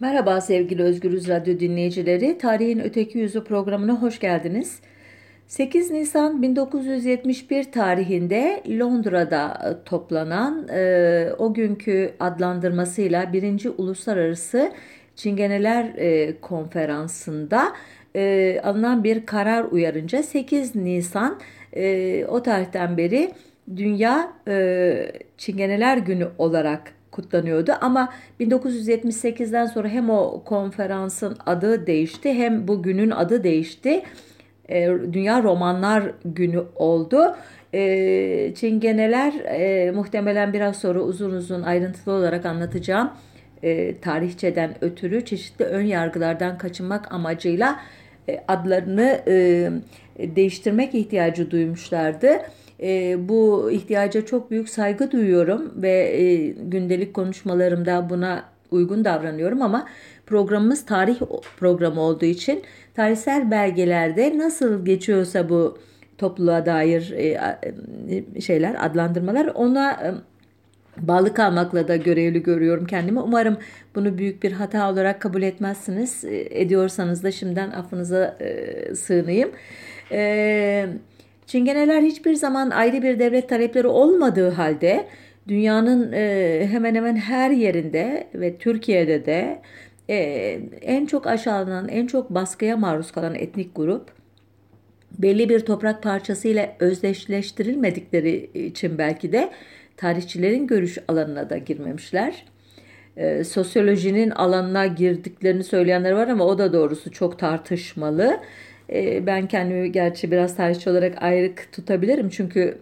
Merhaba sevgili Özgürüz Radyo dinleyicileri. Tarihin Öteki Yüzü programına hoş geldiniz. 8 Nisan 1971 tarihinde Londra'da e, toplanan e, o günkü adlandırmasıyla 1. Uluslararası Çingeneler e, Konferansı'nda e, alınan bir karar uyarınca 8 Nisan e, o tarihten beri Dünya e, Çingeneler Günü olarak kutlanıyordu ama 1978'den sonra hem o konferansın adı değişti hem bu günün adı değişti. E, Dünya Romanlar Günü oldu. E, Çingeneler e, muhtemelen biraz sonra uzun uzun ayrıntılı olarak anlatacağım. E, tarihçeden ötürü çeşitli ön yargılardan kaçınmak amacıyla adlarını değiştirmek ihtiyacı duymuşlardı. E, bu ihtiyaca çok büyük saygı duyuyorum ve e, gündelik konuşmalarımda buna uygun davranıyorum ama programımız tarih programı olduğu için tarihsel belgelerde nasıl geçiyorsa bu topluluğa dair e, e şeyler, adlandırmalar ona e, bağlı kalmakla da görevli görüyorum kendimi. Umarım bunu büyük bir hata olarak kabul etmezsiniz. E, ediyorsanız da şimdiden affınıza sığınayım. E, Çingeneler hiçbir zaman ayrı bir devlet talepleri olmadığı halde dünyanın e, hemen hemen her yerinde ve Türkiye'de de e, en çok aşağılanan, en çok baskıya maruz kalan etnik grup belli bir toprak parçası ile özdeşleştirilmedikleri için belki de tarihçilerin görüş alanına da girmemişler. E, sosyolojinin alanına girdiklerini söyleyenler var ama o da doğrusu çok tartışmalı. E, ben kendimi gerçi biraz tarihçi olarak ayrık tutabilirim çünkü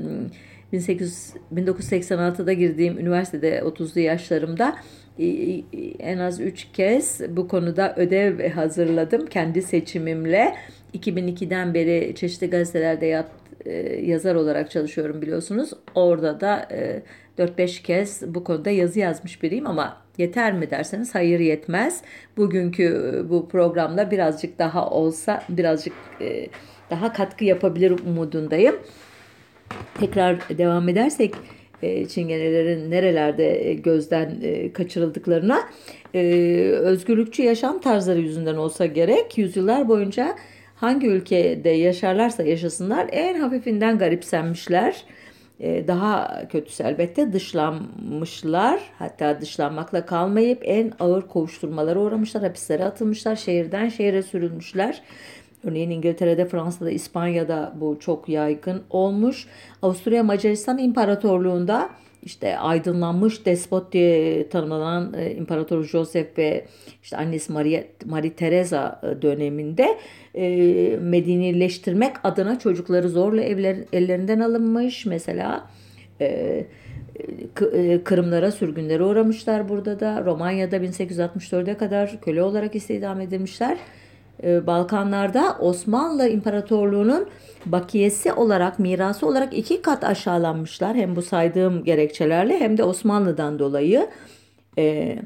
1800, hmm, 1986'da girdiğim üniversitede 30'lu yaşlarımda en az 3 kez bu konuda ödev hazırladım kendi seçimimle. 2002'den beri çeşitli gazetelerde yap, e, yazar olarak çalışıyorum biliyorsunuz. Orada da 4-5 e, kez bu konuda yazı yazmış biriyim ama yeter mi derseniz hayır yetmez. Bugünkü e, bu programda birazcık daha olsa birazcık daha katkı yapabilir umudundayım. Tekrar devam edersek çingenelerin nerelerde gözden kaçırıldıklarına özgürlükçü yaşam tarzları yüzünden olsa gerek yüzyıllar boyunca hangi ülkede yaşarlarsa yaşasınlar en hafifinden garipsenmişler. Ee, daha kötüsü elbette dışlanmışlar. Hatta dışlanmakla kalmayıp en ağır kovuşturmalara uğramışlar. Hapislere atılmışlar. Şehirden şehire sürülmüşler. Örneğin İngiltere'de, Fransa'da, İspanya'da bu çok yaygın olmuş. Avusturya Macaristan İmparatorluğu'nda işte aydınlanmış despot diye tanımlanan e, İmparator Joseph ve işte annesi Maria, Marie Teresa e, döneminde e, medenileştirmek adına çocukları zorla evler, ellerinden alınmış. Mesela e, e Kırımlara sürgünlere uğramışlar burada da. Romanya'da 1864'e kadar köle olarak istihdam edilmişler. E, Balkanlarda Osmanlı İmparatorluğu'nun bakiyesi olarak, mirası olarak iki kat aşağılanmışlar. Hem bu saydığım gerekçelerle hem de Osmanlı'dan dolayı. E,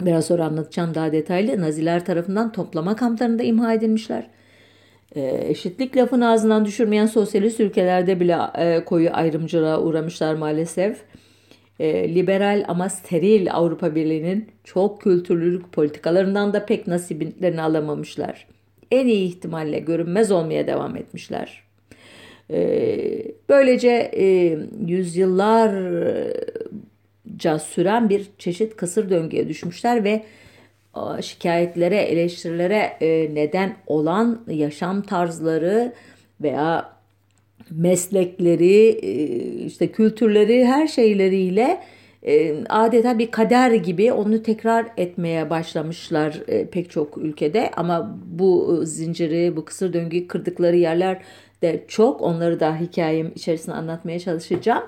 biraz sonra anlatacağım daha detaylı. Naziler tarafından toplama kamplarında imha edilmişler. E, eşitlik lafını ağzından düşürmeyen sosyalist ülkelerde bile e, koyu ayrımcılığa uğramışlar maalesef. E, liberal ama steril Avrupa Birliği'nin çok kültürlülük politikalarından da pek nasiblerini alamamışlar. En iyi ihtimalle görünmez olmaya devam etmişler. E, böylece e, yüzyıllarca süren bir çeşit kısır döngüye düşmüşler ve şikayetlere, eleştirilere e, neden olan yaşam tarzları veya meslekleri, e, işte kültürleri, her şeyleriyle e, adeta bir kader gibi onu tekrar etmeye başlamışlar pek çok ülkede. Ama bu zinciri, bu kısır döngüyü kırdıkları yerler de çok. Onları da hikayem içerisinde anlatmaya çalışacağım.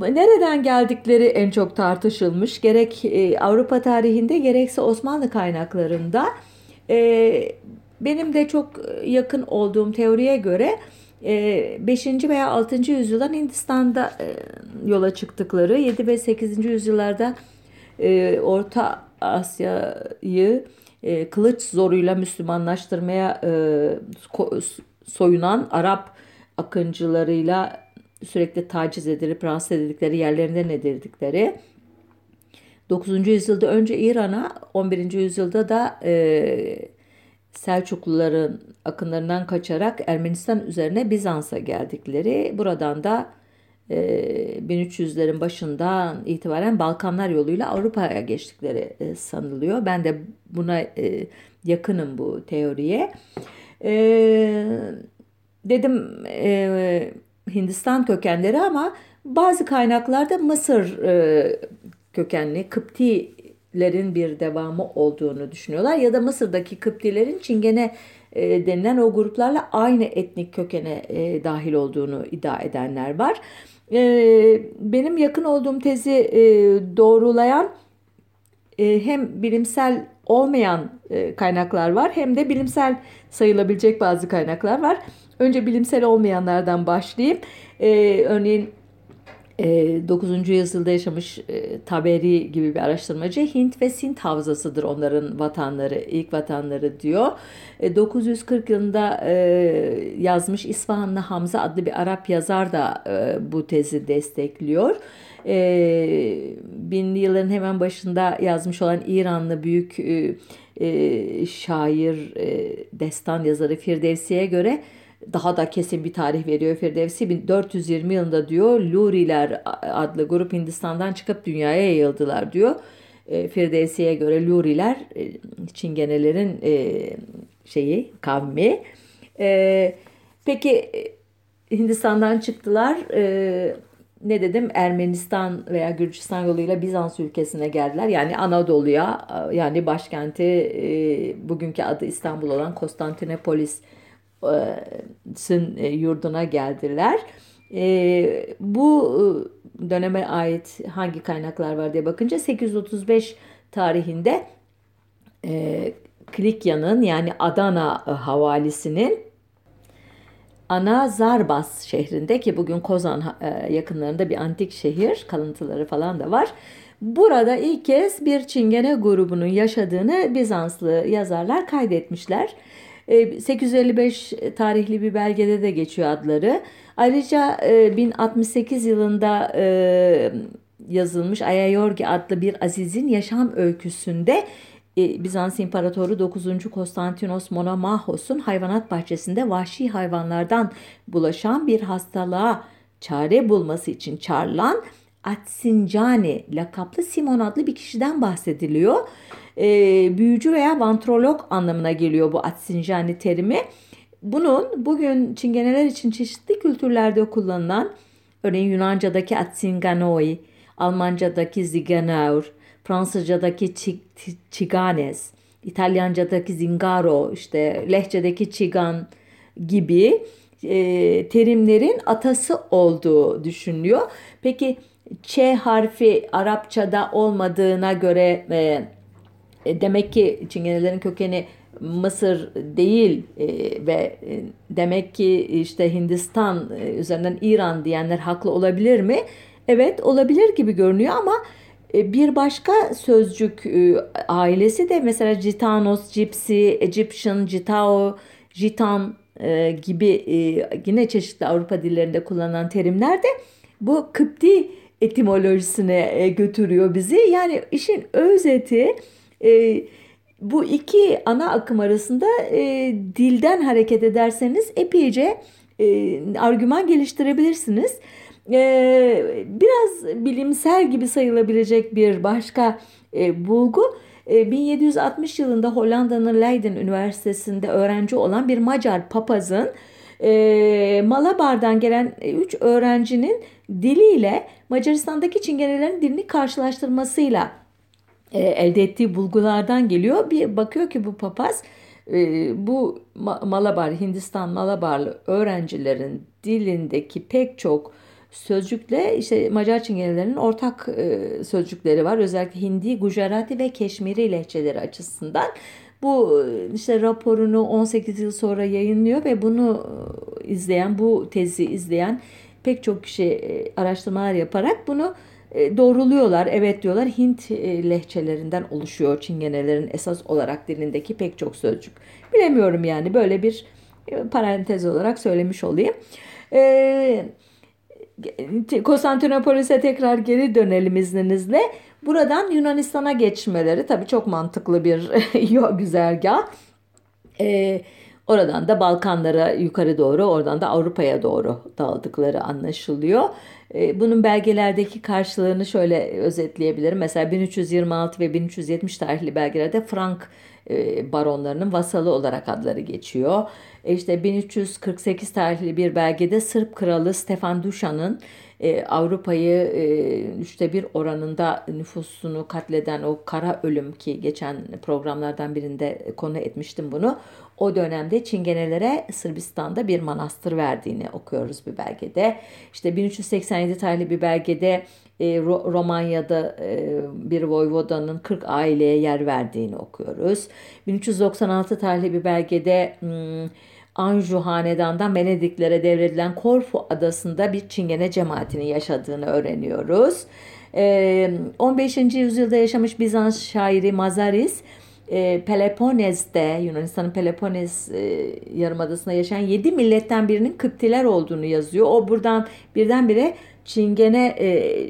Nereden geldikleri en çok tartışılmış. Gerek e, Avrupa tarihinde gerekse Osmanlı kaynaklarında. E, benim de çok yakın olduğum teoriye göre 5. E, veya 6. yüzyıldan Hindistan'da yola çıktıkları 7 ve 8. yüzyıllarda Orta Asya'yı kılıç zoruyla Müslümanlaştırmaya soyunan Arap akıncılarıyla sürekli taciz edilip rahatsız edildikleri yerlerinden edildikleri 9. yüzyılda önce İran'a, 11. yüzyılda da e, Selçukluların akınlarından kaçarak Ermenistan üzerine Bizans'a geldikleri, buradan da e, 1300'lerin başından itibaren Balkanlar yoluyla Avrupa'ya geçtikleri e, sanılıyor. Ben de buna e, yakınım bu teoriye. E, dedim e, Hindistan kökenleri ama bazı kaynaklarda Mısır e, kökenli Kıptilerin bir devamı olduğunu düşünüyorlar. Ya da Mısır'daki Kıptilerin Çingene e, denilen o gruplarla aynı etnik kökene e, dahil olduğunu iddia edenler var. E, benim yakın olduğum tezi e, doğrulayan e, hem bilimsel olmayan e, kaynaklar var hem de bilimsel sayılabilecek bazı kaynaklar var. Önce bilimsel olmayanlardan başlayayım. E, örneğin 9. E, yüzyılda yaşamış e, Taberi gibi bir araştırmacı Hint ve Sint havzasıdır onların vatanları, ilk vatanları diyor. 940 e, yılında yazmış İsfahanlı Hamza adlı bir Arap yazar da bu tezi destekliyor. Binli yılların hemen başında yazmış olan İranlı büyük şair, destan yazarı Firdevsi'ye göre daha da kesin bir tarih veriyor Firdevsi. 1420 yılında diyor Luriler adlı grup Hindistan'dan çıkıp dünyaya yayıldılar diyor. E, Firdevsi'ye göre Luriler e, Çingenelerin e, şeyi kavmi. E, peki Hindistan'dan çıktılar. Ne dedim Ermenistan veya Gürcistan yoluyla Bizans ülkesine geldiler. Yani Anadolu'ya yani başkenti bugünkü adı İstanbul olan Konstantinopolis yurduna geldiler. Bu e, döneme ait hangi kaynaklar var diye bakınca 835 tarihinde Klikya'nın yani Adana havalisinin Ana Zarbas şehrinde ki bugün Kozan yakınlarında bir antik şehir kalıntıları falan da var. Burada ilk kez bir Çingene grubunun yaşadığını Bizanslı yazarlar kaydetmişler. 855 e, tarihli bir belgede de geçiyor adları. Ayrıca 1068 e, yılında e, yazılmış Ayayorgi adlı bir azizin yaşam öyküsünde Bizans İmparatoru 9. Konstantinos Monomahos'un hayvanat bahçesinde vahşi hayvanlardan bulaşan bir hastalığa çare bulması için çağrılan Atsincani lakaplı Simon adlı bir kişiden bahsediliyor e, büyücü veya vantrolog anlamına geliyor bu Atsinjani terimi. Bunun bugün Çingeneler için çeşitli kültürlerde kullanılan örneğin Yunanca'daki Atsinganoi, Almanca'daki Ziganaur, Fransızca'daki Chiganes, İtalyanca'daki Zingaro, işte Lehçe'deki Çigan gibi e, terimlerin atası olduğu düşünülüyor. Peki Ç harfi Arapçada olmadığına göre e, e, demek ki Çingenelerin kökeni Mısır değil e, ve e, demek ki işte Hindistan e, üzerinden İran diyenler haklı olabilir mi? Evet olabilir gibi görünüyor ama e, bir başka sözcük e, ailesi de mesela Gitanos, Gypsy, Egyptian, Gitao, Gitan e, gibi e, yine çeşitli Avrupa dillerinde kullanılan terimler de bu Kıpti etimolojisine e, götürüyor bizi. Yani işin özeti e, bu iki ana akım arasında e, dilden hareket ederseniz epeyce argüman geliştirebilirsiniz. Biraz bilimsel gibi sayılabilecek bir başka bulgu. 1760 e, yılında Hollanda'nın Leiden Üniversitesi'nde öğrenci olan bir Macar papazın e, Malabar'dan gelen 3 öğrencinin diliyle Macaristan'daki Çingenelerin dilini karşılaştırmasıyla e, elde ettiği bulgulardan geliyor. Bir bakıyor ki bu papaz e, bu Malabar, Hindistan Malabarlı öğrencilerin dilindeki pek çok sözcükle işte Macar Çingenelerinin ortak e, sözcükleri var. Özellikle Hindi, Gujarati ve Keşmiri lehçeleri açısından. Bu işte raporunu 18 yıl sonra yayınlıyor ve bunu izleyen, bu tezi izleyen pek çok kişi araştırmalar yaparak bunu e, doğruluyorlar. Evet diyorlar Hint e, lehçelerinden oluşuyor çingenelerin esas olarak dilindeki pek çok sözcük. Bilemiyorum yani böyle bir e, parantez olarak söylemiş olayım. Konstantinopolis'e tekrar geri dönelim izninizle. Buradan Yunanistan'a geçmeleri tabii çok mantıklı bir güzergah. Ee, oradan da Balkanlara yukarı doğru, oradan da Avrupa'ya doğru dağıldıkları anlaşılıyor. Ee, bunun belgelerdeki karşılığını şöyle özetleyebilirim. Mesela 1326 ve 1370 tarihli belgelerde Frank e, baronlarının vasalı olarak adları geçiyor. E, işte 1348 tarihli bir belgede Sırp kralı Stefan Duşan'ın e, Avrupa'yı e, üçte bir oranında nüfusunu katleden o kara ölüm ki geçen programlardan birinde konu etmiştim bunu. O dönemde Çingenelere Sırbistan'da bir manastır verdiğini okuyoruz bir belgede. İşte 1387 tarihli bir belgede e, Romanya'da e, bir voyvodanın 40 aileye yer verdiğini okuyoruz. 1396 tarihli bir belgede hmm, Anju Hanedan'dan Venediklere devredilen Korfu adasında bir Çingene cemaatinin yaşadığını öğreniyoruz. 15. Ee, yüzyılda yaşamış Bizans şairi Mazaris, e, Yunanistan'ın Peloponnes e, yarımadasında yaşayan 7 milletten birinin Kıptiler olduğunu yazıyor. O buradan birdenbire Çingene e,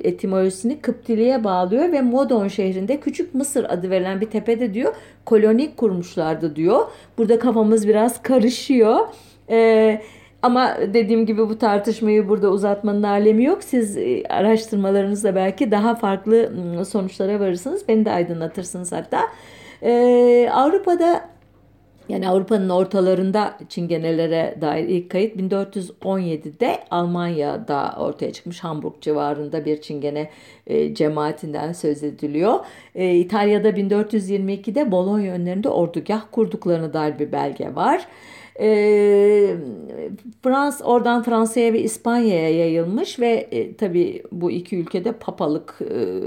etimolojisini Kıptiliğe bağlıyor ve Modon şehrinde Küçük Mısır adı verilen bir tepede diyor koloni kurmuşlardı diyor. Burada kafamız biraz karışıyor. E, ama dediğim gibi bu tartışmayı burada uzatmanın alemi yok. Siz e, araştırmalarınızla belki daha farklı sonuçlara varırsınız. Beni de aydınlatırsınız hatta. Ee, Avrupa'da yani Avrupa'nın ortalarında Çingenelere dair ilk kayıt 1417'de Almanya'da ortaya çıkmış Hamburg civarında bir Çingene e, cemaatinden söz ediliyor. E, İtalya'da 1422'de Bologna önlerinde ordugah kurduklarına dair bir belge var. E, Frans oradan Fransa'ya ve İspanya'ya yayılmış ve e, tabii bu iki ülkede papalık e,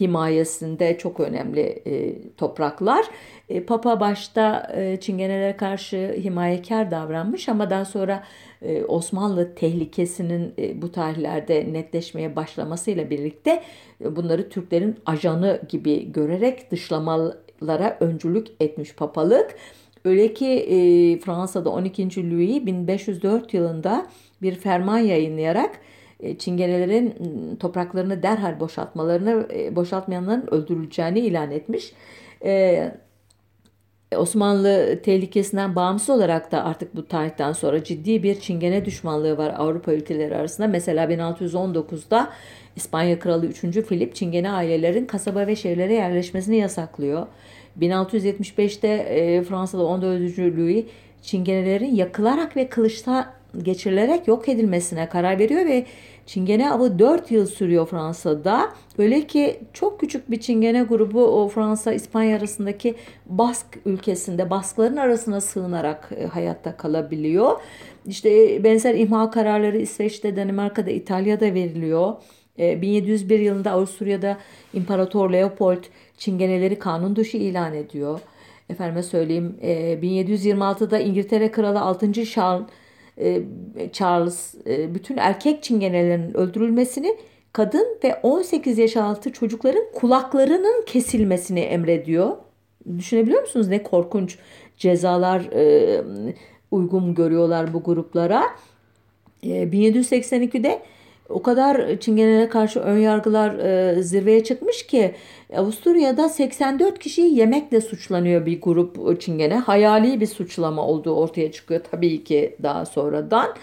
himayesinde çok önemli e, topraklar. E, Papa başta e, Çingenelere karşı himayekar davranmış ama daha sonra e, Osmanlı tehlikesinin bu tarihlerde netleşmeye başlamasıyla birlikte bunları Türklerin ajanı gibi görerek dışlamalara öncülük etmiş papalık. Öyle ki Fransa'da 12. Louis 1504 yılında bir ferman yayınlayarak Çingenelerin topraklarını derhal boşaltmalarını boşaltmayanların öldürüleceğini ilan etmiş. Osmanlı tehlikesinden bağımsız olarak da artık bu tarihten sonra ciddi bir çingene düşmanlığı var Avrupa ülkeleri arasında. Mesela 1619'da İspanya Kralı 3. Filip çingene ailelerin kasaba ve şehirlere yerleşmesini yasaklıyor. 1675'te e, Fransa'da 14. Louis çingenelerin yakılarak ve kılıçta geçirilerek yok edilmesine karar veriyor ve Çingene avı 4 yıl sürüyor Fransa'da. Öyle ki çok küçük bir Çingene grubu o Fransa İspanya arasındaki Bask ülkesinde Baskların arasına sığınarak e, hayatta kalabiliyor. İşte e, benzer imha kararları İsveç'te, Danimarka'da, İtalya'da veriliyor. 1701 e, yılında Avusturya'da İmparator Leopold Çingeneleri kanun dışı ilan ediyor. Efendime söyleyeyim 1726'da İngiltere Kralı 6. Charles Charles e, bütün erkek çingenelerin öldürülmesini kadın ve 18 yaş altı çocukların kulaklarının kesilmesini emrediyor. Düşünebiliyor musunuz ne korkunç cezalar e, uygun görüyorlar bu gruplara. 1782'de o kadar Çingenelere karşı ön yargılar e, zirveye çıkmış ki Avusturya'da 84 kişi yemekle suçlanıyor bir grup Çingene. Hayali bir suçlama olduğu ortaya çıkıyor tabii ki daha sonradan.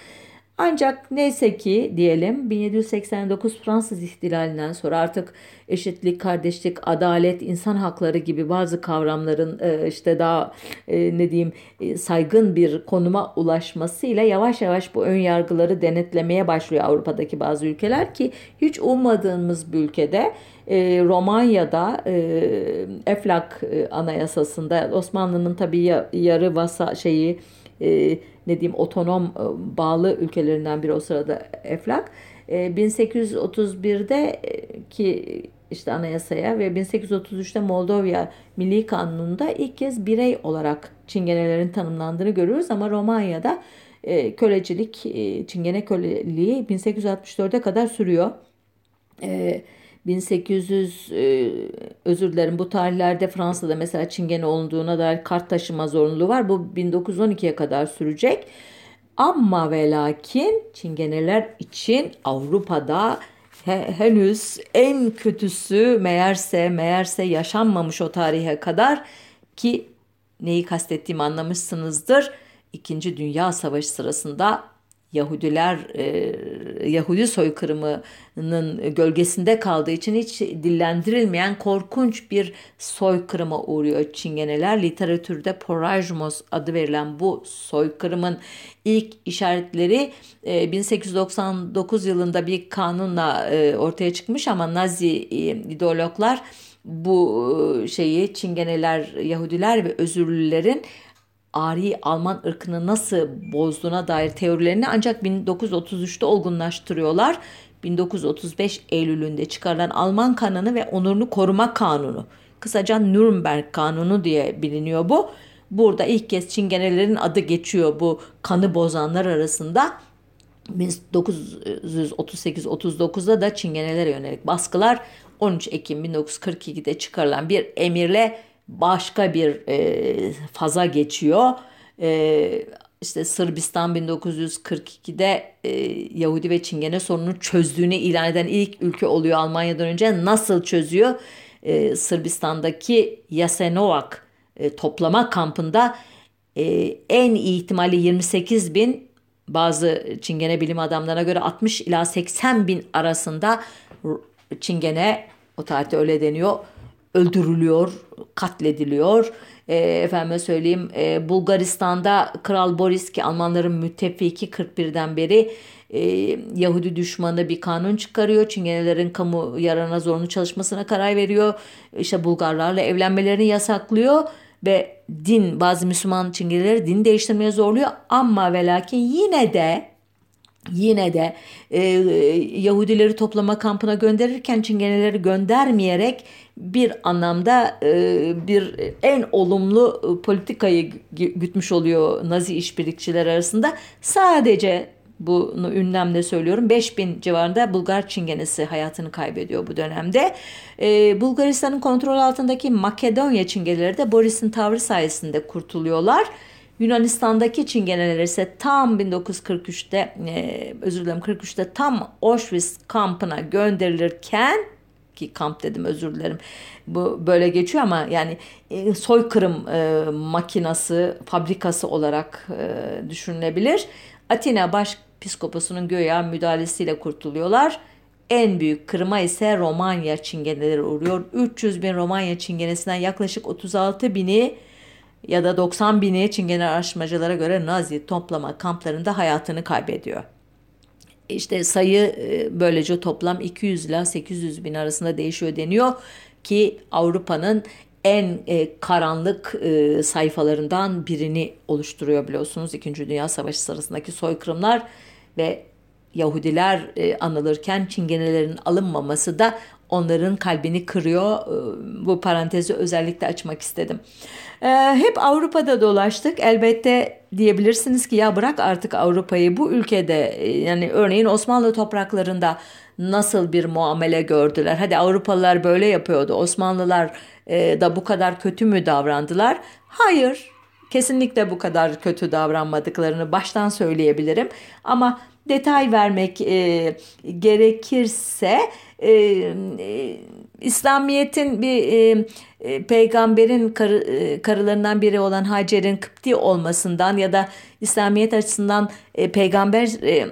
Ancak neyse ki diyelim 1789 Fransız ihtilalinden sonra artık eşitlik, kardeşlik, adalet, insan hakları gibi bazı kavramların e, işte daha e, ne diyeyim e, saygın bir konuma ulaşmasıyla yavaş yavaş bu ön yargıları denetlemeye başlıyor Avrupa'daki bazı ülkeler ki hiç ummadığımız bir ülkede Romanya'da Eflak Anayasası'nda Osmanlı'nın tabii yarı vasa şeyi ne diyeyim otonom e, bağlı ülkelerinden biri o sırada Eflak. 1831'de e, ki işte anayasaya ve 1833'te Moldova Milli Kanunu'nda ilk kez birey olarak çingenelerin tanımlandığını görüyoruz ama Romanya'da e, kölecilik, çingene köleliği 1864'e kadar sürüyor. E, 1800 e, özür dilerim bu tarihlerde Fransa'da mesela çingene olduğuna dair kart taşıma zorunluluğu var. Bu 1912'ye kadar sürecek. Ama ve lakin çingeneler için Avrupa'da henüz en kötüsü meğerse meğerse yaşanmamış o tarihe kadar ki neyi kastettiğimi anlamışsınızdır. İkinci Dünya Savaşı sırasında Yahudiler e, Yahudi soykırımının gölgesinde kaldığı için hiç dillendirilmeyen korkunç bir soykırıma uğruyor Çingeneler. Literatürde Porajmos adı verilen bu soykırımın ilk işaretleri e, 1899 yılında bir kanunla e, ortaya çıkmış ama Nazi e, ideologlar bu şeyi Çingeneler, Yahudiler ve özürlülerin Ari Alman ırkını nasıl bozduğuna dair teorilerini ancak 1933'te olgunlaştırıyorlar. 1935 Eylül'ünde çıkarılan Alman kanunu ve onurunu koruma kanunu. Kısaca Nürnberg kanunu diye biliniyor bu. Burada ilk kez Çingenelerin adı geçiyor bu kanı bozanlar arasında. 1938-39'da da Çingenelere yönelik baskılar 13 Ekim 1942'de çıkarılan bir emirle başka bir e, faza geçiyor. E, işte Sırbistan 1942'de e, Yahudi ve Çingene sorununu çözdüğünü ilan eden ilk ülke oluyor Almanya'dan önce. Nasıl çözüyor? E, Sırbistan'daki Jasenovac e, toplama kampında e, en iyi ihtimalle 28 bin bazı Çingene bilim adamlarına göre 60 ila 80 bin arasında Çingene o tarihte öyle deniyor öldürülüyor, katlediliyor. E, efendime söyleyeyim e, Bulgaristan'da Kral Boris ki Almanların müttefiki 41'den beri e, Yahudi düşmanı bir kanun çıkarıyor. Çingenelerin kamu yararına zorunlu çalışmasına karar veriyor. İşte Bulgarlarla evlenmelerini yasaklıyor ve din bazı Müslüman Çingeneleri din değiştirmeye zorluyor ama ve lakin yine de yine de e, Yahudileri toplama kampına gönderirken Çingeneleri göndermeyerek bir anlamda e, bir en olumlu e, politikayı gütmüş oluyor Nazi işbirlikçiler arasında. Sadece bunu ünlemle söylüyorum 5000 civarında Bulgar Çingenesi hayatını kaybediyor bu dönemde. Ee, Bulgaristan'ın kontrol altındaki Makedonya Çingeneleri de Boris'in tavrı sayesinde kurtuluyorlar. Yunanistan'daki Çingeneler ise tam 1943'te e, özür dilerim 43'te tam Auschwitz kampına gönderilirken ki kamp dedim özür dilerim. Bu böyle geçiyor ama yani e, soykırım e, makinası, fabrikası olarak e, düşünülebilir. Atina Başpiskoposu'nun göya müdahalesiyle kurtuluyorlar. En büyük kırıma ise Romanya çingeneleri uğruyor. 300 bin Romanya çingenesinden yaklaşık 36 bini ya da 90 bini çingene araştırmacılara göre Nazi toplama kamplarında hayatını kaybediyor. İşte sayı e, böylece toplam 200 ile 800 bin arasında değişiyor deniyor ki Avrupa'nın en e, karanlık e, sayfalarından birini oluşturuyor biliyorsunuz. İkinci Dünya Savaşı sırasındaki soykırımlar ve Yahudiler e, anılırken Çingenelerin alınmaması da onların kalbini kırıyor. E, bu parantezi özellikle açmak istedim. E, hep Avrupa'da dolaştık. Elbette diyebilirsiniz ki ya bırak artık Avrupa'yı bu ülkede e, yani örneğin Osmanlı topraklarında nasıl bir muamele gördüler? Hadi Avrupalılar böyle yapıyordu. Osmanlılar da bu kadar kötü mü davrandılar? Hayır. Kesinlikle bu kadar kötü davranmadıklarını baştan söyleyebilirim. Ama detay vermek e, gerekirse e, e, İslamiyet'in bir e, e, peygamberin karı, e, karılarından biri olan Hacer'in Kıpti olmasından ya da İslamiyet açısından e, peygamber e,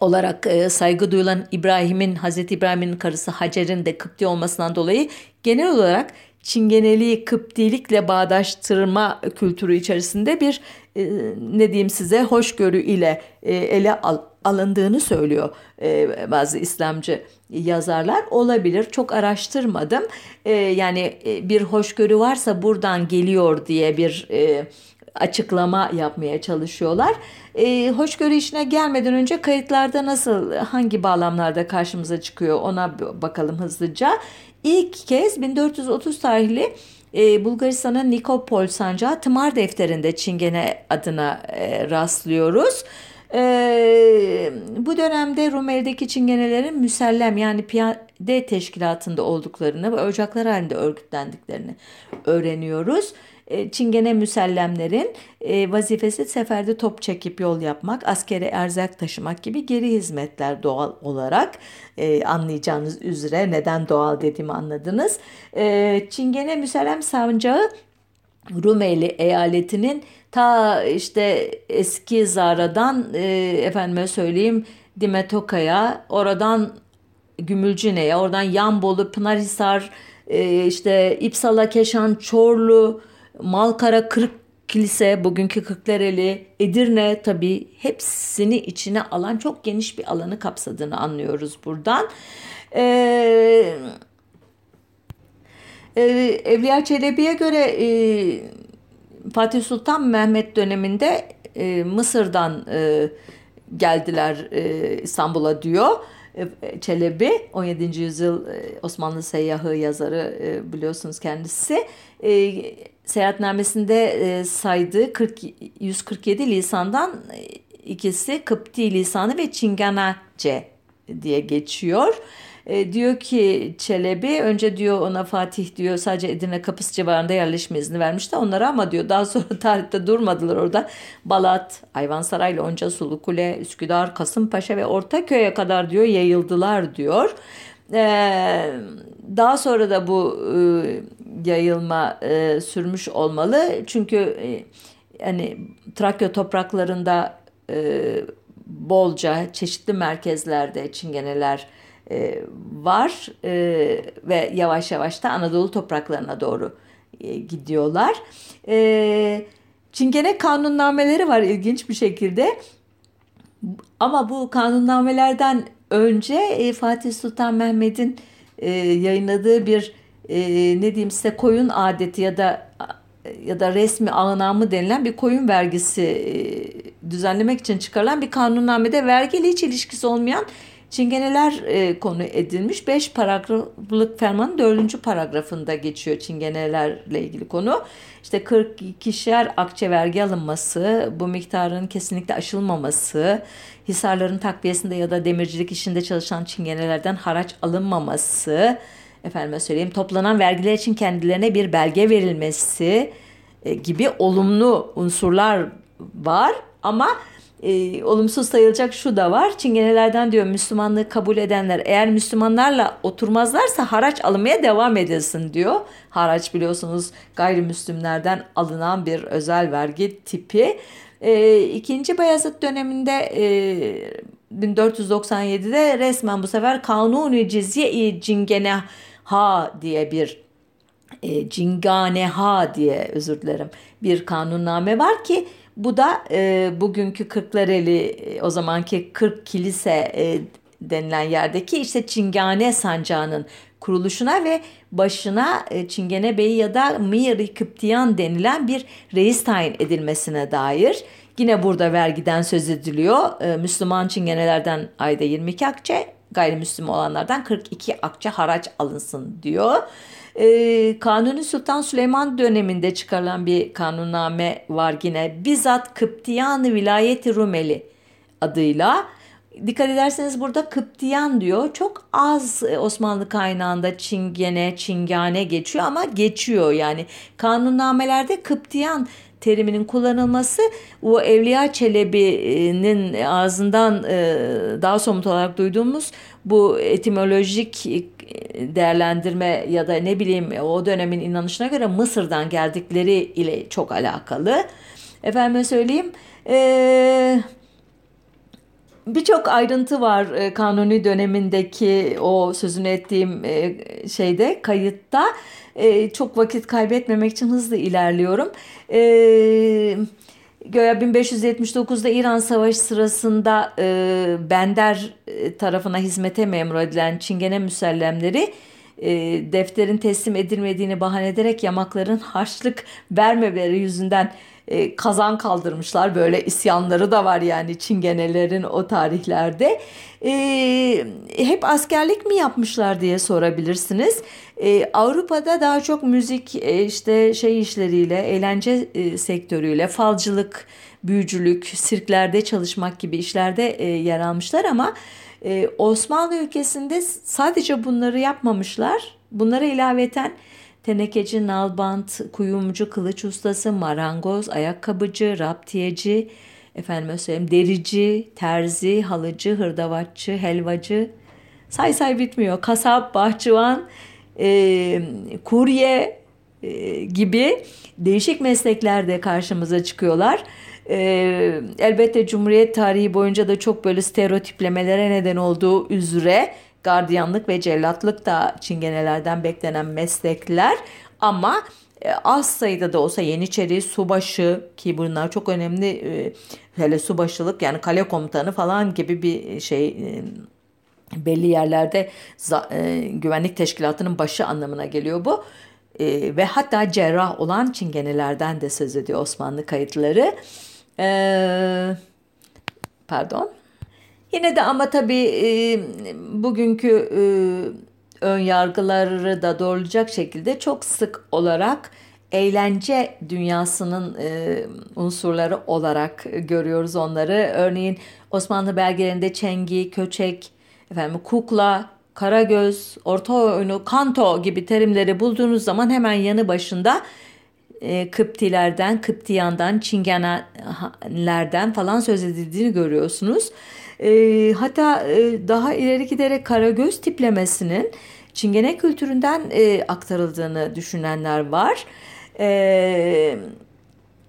olarak e, saygı duyulan İbrahim'in Hazreti İbrahim'in karısı Hacer'in de Kıpti olmasından dolayı genel olarak Çingeneliği Kıptilikle bağdaştırma kültürü içerisinde bir e, ne diyeyim size hoşgörü ile e, ele al, alındığını söylüyor e, bazı İslamcı yazarlar. Olabilir çok araştırmadım. E, yani e, bir hoşgörü varsa buradan geliyor diye bir e, açıklama yapmaya çalışıyorlar. E, hoşgörü işine gelmeden önce kayıtlarda nasıl hangi bağlamlarda karşımıza çıkıyor ona bakalım hızlıca. İlk kez 1430 tarihli e, Bulgaristan'ın Nikopol sancağı tımar defterinde Çingene adına e, rastlıyoruz. E, bu dönemde Rumeli'deki Çingenelerin müsellem yani piyade teşkilatında olduklarını ve ocaklar halinde örgütlendiklerini öğreniyoruz. E, Çingene müsellemlerin e, vazifesi seferde top çekip yol yapmak, askere erzak taşımak gibi geri hizmetler doğal olarak e, anlayacağınız üzere neden doğal dediğimi anladınız. Çingene müsellem sancağı Rumeli eyaletinin ta işte eski Zara'dan efendime söyleyeyim Dimetoka'ya oradan Gümülcine'ye oradan Yanbolu, Pınarhisar, işte İpsala, Keşan, Çorlu, Malkara, Kırık Kilise, bugünkü Kırklareli, Edirne tabii hepsini içine alan çok geniş bir alanı kapsadığını anlıyoruz buradan. Ee, e, Evliya Çelebi'ye göre e, Fatih Sultan Mehmet döneminde e, Mısır'dan e, geldiler e, İstanbul'a diyor. E, Çelebi 17. yüzyıl e, Osmanlı seyyahı yazarı biliyorsunuz kendisi seyahatnamesinde saydığı 40, 147 lisandan ikisi Kıpti lisanı ve Çinganace diye geçiyor. E, diyor ki Çelebi önce diyor ona Fatih diyor sadece Edirne kapısı civarında yerleşme izni vermişti onlara ama diyor daha sonra tarihte durmadılar orada. Balat, Ayvansaray, Lonca, Sulukule, Üsküdar, Kasımpaşa ve Ortaköy'e kadar diyor yayıldılar diyor. Ee, daha sonra da bu e, yayılma e, sürmüş olmalı. Çünkü e, hani Trakya topraklarında e, bolca çeşitli merkezlerde çingeneler e, var e, ve yavaş yavaş da Anadolu topraklarına doğru e, gidiyorlar. E, Çingene kanunnameleri var ilginç bir şekilde. Ama bu kanunnamelerden önce e, Fatih Sultan Mehmet'in e, yayınladığı bir e, ne diyeyim size koyun adeti ya da ya da resmi ağınamı denilen bir koyun vergisi e, düzenlemek için çıkarılan bir kanunnamede vergiyle hiç ilişkisi olmayan Çingeneler e, konu edilmiş. 5 paragraflık fermanın 4. paragrafında geçiyor çingenelerle ilgili konu. İşte 42'şer akçe vergi alınması, bu miktarın kesinlikle aşılmaması, hisarların takviyesinde ya da demircilik işinde çalışan çingenelerden haraç alınmaması, efendime söyleyeyim toplanan vergiler için kendilerine bir belge verilmesi e, gibi olumlu unsurlar var ama e, olumsuz sayılacak şu da var. Çingenelerden diyor Müslümanlığı kabul edenler eğer Müslümanlarla oturmazlarsa haraç alınmaya devam edilsin diyor. Haraç biliyorsunuz gayrimüslimlerden alınan bir özel vergi tipi. E, ikinci Bayezid döneminde e, 1497'de resmen bu sefer Kanuni Cizye-i Cingene diye bir e, Cingane diye özür dilerim bir kanunname var ki bu da e, bugünkü Kırklareli e, o zamanki Kırk Kilise e, denilen yerdeki işte Çingane sancağının kuruluşuna ve başına e, Çingene Bey ya da Mir Kıptiyan denilen bir reis tayin edilmesine dair. Yine burada vergiden söz ediliyor. E, Müslüman Çingenelerden ayda 22 akçe, gayrimüslim olanlardan 42 akçe haraç alınsın diyor. E, Kanuni Sultan Süleyman döneminde çıkarılan bir kanunname var yine. Bizzat Kıptiyan Vilayeti Rumeli adıyla. Dikkat ederseniz burada Kıptiyan diyor. Çok az e, Osmanlı kaynağında Çingene, Çingane geçiyor ama geçiyor yani. Kanunnamelerde Kıptiyan teriminin kullanılması o Evliya Çelebi'nin ağzından e, daha somut olarak duyduğumuz bu etimolojik değerlendirme ya da ne bileyim o dönemin inanışına göre Mısır'dan geldikleri ile çok alakalı. Efendime söyleyeyim e, birçok ayrıntı var e, kanuni dönemindeki o sözünü ettiğim e, şeyde kayıtta. E, çok vakit kaybetmemek için hızlı ilerliyorum. Göya 1579'da İran Savaşı sırasında Bender tarafına hizmete memur edilen Çingene müsellemleri defterin teslim edilmediğini bahane ederek yamakların harçlık vermemeleri yüzünden e, kazan kaldırmışlar. Böyle isyanları da var yani Çingenelerin o tarihlerde. E, hep askerlik mi yapmışlar diye sorabilirsiniz. E, Avrupa'da daha çok müzik e, işte şey işleriyle, eğlence e, sektörüyle, falcılık, büyücülük, sirklerde çalışmak gibi işlerde e, yer almışlar ama e, Osmanlı ülkesinde sadece bunları yapmamışlar. Bunlara ilaveten tenekeci, nalbant, kuyumcu, kılıç ustası, marangoz, ayakkabıcı, raptiyeci, efendim söyleyeyim derici, terzi, halıcı, hırdavatçı, helvacı, say say bitmiyor. Kasap, bahçıvan, e, kurye e, gibi değişik mesleklerde karşımıza çıkıyorlar. E, elbette Cumhuriyet tarihi boyunca da çok böyle stereotiplemelere neden olduğu üzere gardiyanlık ve cellatlık da çingenelerden beklenen meslekler ama e, az sayıda da olsa Yeniçeri, subaşı ki bunlar çok önemli e, hele subaşılık yani kale komutanı falan gibi bir şey e, belli yerlerde güvenlik teşkilatının başı anlamına geliyor bu. ve hatta cerrah olan çingenelerden de söz ediyor Osmanlı kayıtları. pardon. Yine de ama tabii bugünkü ön yargıları da doğrulayacak şekilde çok sık olarak eğlence dünyasının e, unsurları olarak görüyoruz onları. Örneğin Osmanlı belgelerinde çengi, köçek, efendim kukla, karagöz, orta oyunu, kanto gibi terimleri bulduğunuz zaman hemen yanı başında e, Kıptilerden, Kıptiyandan, Çingenelerden falan söz edildiğini görüyorsunuz. E, hatta e, daha ileri giderek karagöz tiplemesinin Çingene kültüründen e, aktarıldığını düşünenler var. E,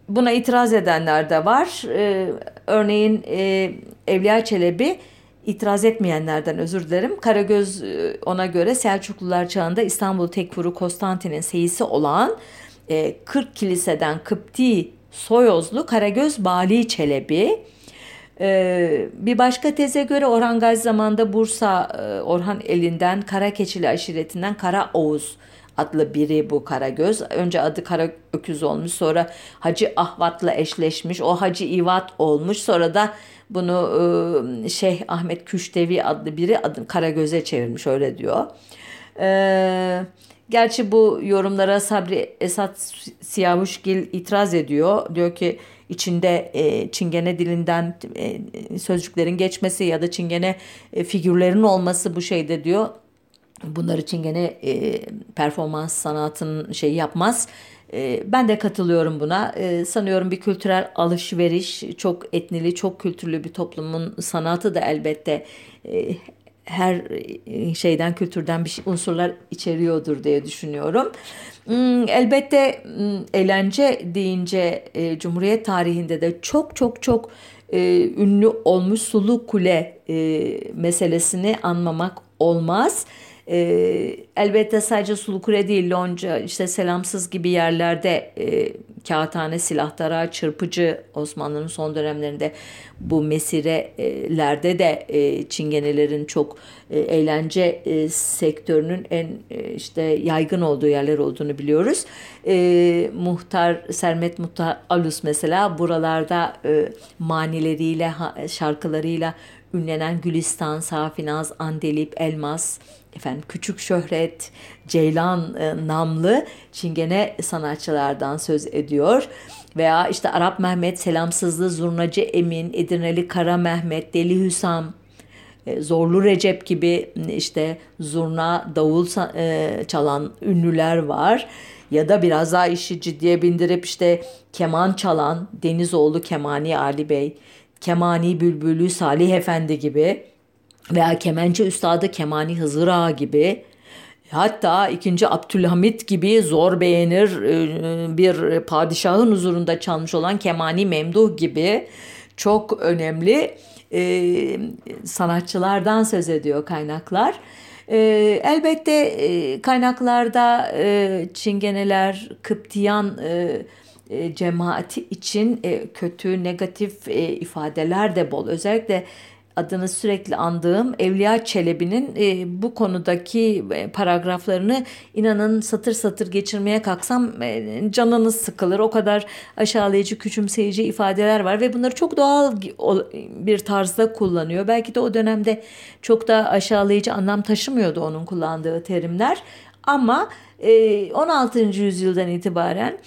buna itiraz edenler de var. E, örneğin e, Evliya Çelebi itiraz etmeyenlerden özür dilerim. Karagöz e, ona göre Selçuklular çağında İstanbul Tekfuru Konstantin'in seyisi olan e, 40 kiliseden Kıpti Soyozlu Karagöz Bali Çelebi ee, bir başka teze göre Orhan Gazi zamanında Bursa e, Orhan elinden Kara Keçili aşiretinden Kara Oğuz adlı biri bu Karagöz. Önce adı Kara Öküz olmuş sonra Hacı Ahvat'la eşleşmiş. O Hacı İvat olmuş. Sonra da bunu e, Şeyh Ahmet Küştevi adlı biri adını Karagöz'e çevirmiş öyle diyor. Eee Gerçi bu yorumlara Sabri Esat Siyavuşgil itiraz ediyor. Diyor ki içinde e, Çingene dilinden e, sözcüklerin geçmesi ya da Çingene e, figürlerin olması bu şeyde diyor. Bunları Çingene e, performans sanatının şey yapmaz. E, ben de katılıyorum buna. E, sanıyorum bir kültürel alışveriş, çok etnili, çok kültürlü bir toplumun sanatı da elbette e, her e, şeyden kültürden bir şey, unsurlar içeriyordur diye düşünüyorum. Hmm, elbette hmm, eğlence deyince e, Cumhuriyet tarihinde de çok çok çok e, ünlü olmuş Sulu Kule meselesini anmamak olmaz. E, elbette sadece Sulukule değil Lonca işte Selamsız gibi yerlerde e, kağıthane silahtara çırpıcı Osmanlı'nın son dönemlerinde bu mesirelerde de e, çingenelerin çok e, eğlence e, sektörünün en e, işte yaygın olduğu yerler olduğunu biliyoruz. E, Muhtar Sermet Muhtar Alus mesela buralarda e, manileriyle şarkılarıyla ünlenen Gülistan, Safinaz, Andelip, Elmas, efendim Küçük Şöhret, Ceylan e, namlı çingene sanatçılardan söz ediyor. Veya işte Arap Mehmet, Selamsızlı, Zurnacı Emin, Edirneli Kara Mehmet, Deli Hüsam, e, Zorlu Recep gibi işte zurna, davul e, çalan ünlüler var. Ya da biraz daha işi ciddiye bindirip işte keman çalan Denizoğlu Kemani Ali Bey, Kemani Bülbülü Salih Efendi gibi veya kemençe üstadı Kemani Hızır gibi hatta 2. Abdülhamit gibi zor beğenir e, bir padişahın huzurunda çalmış olan Kemani Memduh gibi çok önemli e, sanatçılardan söz ediyor kaynaklar. E, elbette e, kaynaklarda e, Çingeneler, Kıptiyan e, e, cemaati için e, kötü, negatif e, ifadeler de bol. Özellikle adını sürekli andığım Evliya Çelebi'nin e, bu konudaki e, paragraflarını inanın satır satır geçirmeye kalksam e, canınız sıkılır. O kadar aşağılayıcı, küçümseyici ifadeler var ve bunları çok doğal bir tarzda kullanıyor. Belki de o dönemde çok da aşağılayıcı anlam taşımıyordu onun kullandığı terimler. Ama 16. yüzyıldan itibaren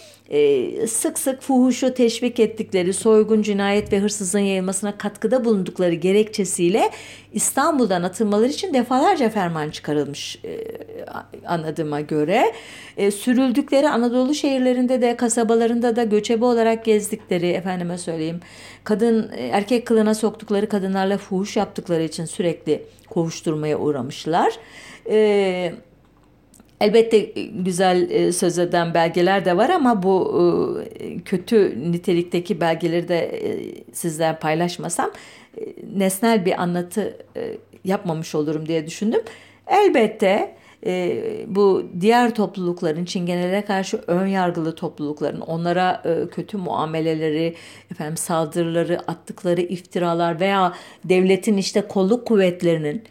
sık sık fuhuşu teşvik ettikleri, soygun, cinayet ve hırsızlığın yayılmasına katkıda bulundukları gerekçesiyle İstanbul'dan atılmaları için defalarca ferman çıkarılmış anladığıma göre. Sürüldükleri Anadolu şehirlerinde de kasabalarında da göçebe olarak gezdikleri efendime söyleyeyim kadın erkek kılına soktukları kadınlarla fuhuş yaptıkları için sürekli kovuşturmaya uğramışlar. Eee Elbette güzel söz eden belgeler de var ama bu kötü nitelikteki belgeleri de sizler paylaşmasam nesnel bir anlatı yapmamış olurum diye düşündüm. Elbette bu diğer toplulukların çingenelere karşı ön yargılı toplulukların onlara kötü muameleleri, efendim saldırıları, attıkları iftiralar veya devletin işte kolluk kuvvetlerinin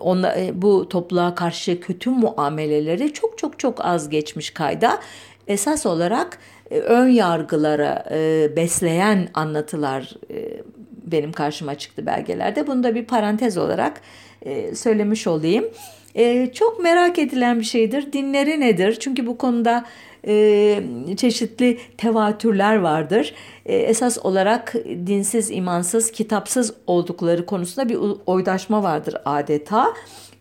onla, e, bu topluluğa karşı kötü muameleleri çok çok çok az geçmiş kayda. Esas olarak e, ön yargılara e, besleyen anlatılar benim karşıma çıktı belgelerde. Bunu da bir parantez olarak söylemiş olayım. çok merak edilen bir şeydir. Dinleri nedir? Çünkü bu konuda e, çeşitli tevatürler vardır. E, esas olarak dinsiz, imansız, kitapsız oldukları konusunda bir oydaşma vardır adeta.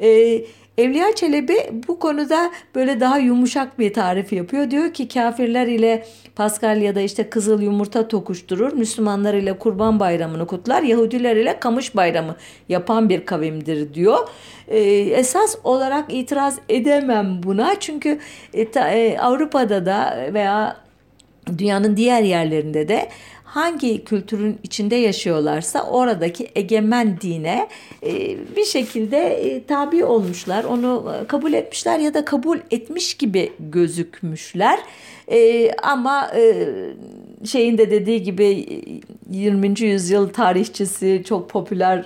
E, Evliya Çelebi bu konuda böyle daha yumuşak bir tarif yapıyor. Diyor ki kafirler ile Paskalya'da işte kızıl yumurta tokuşturur. Müslümanlar ile kurban bayramını kutlar. Yahudiler ile kamış bayramı yapan bir kavimdir diyor. Ee, esas olarak itiraz edemem buna. Çünkü e, ta, e, Avrupa'da da veya dünyanın diğer yerlerinde de hangi kültürün içinde yaşıyorlarsa oradaki egemen dine e, bir şekilde e, tabi olmuşlar. Onu e, kabul etmişler ya da kabul etmiş gibi gözükmüşler. Ama şeyin de dediği gibi 20. yüzyıl tarihçisi çok popüler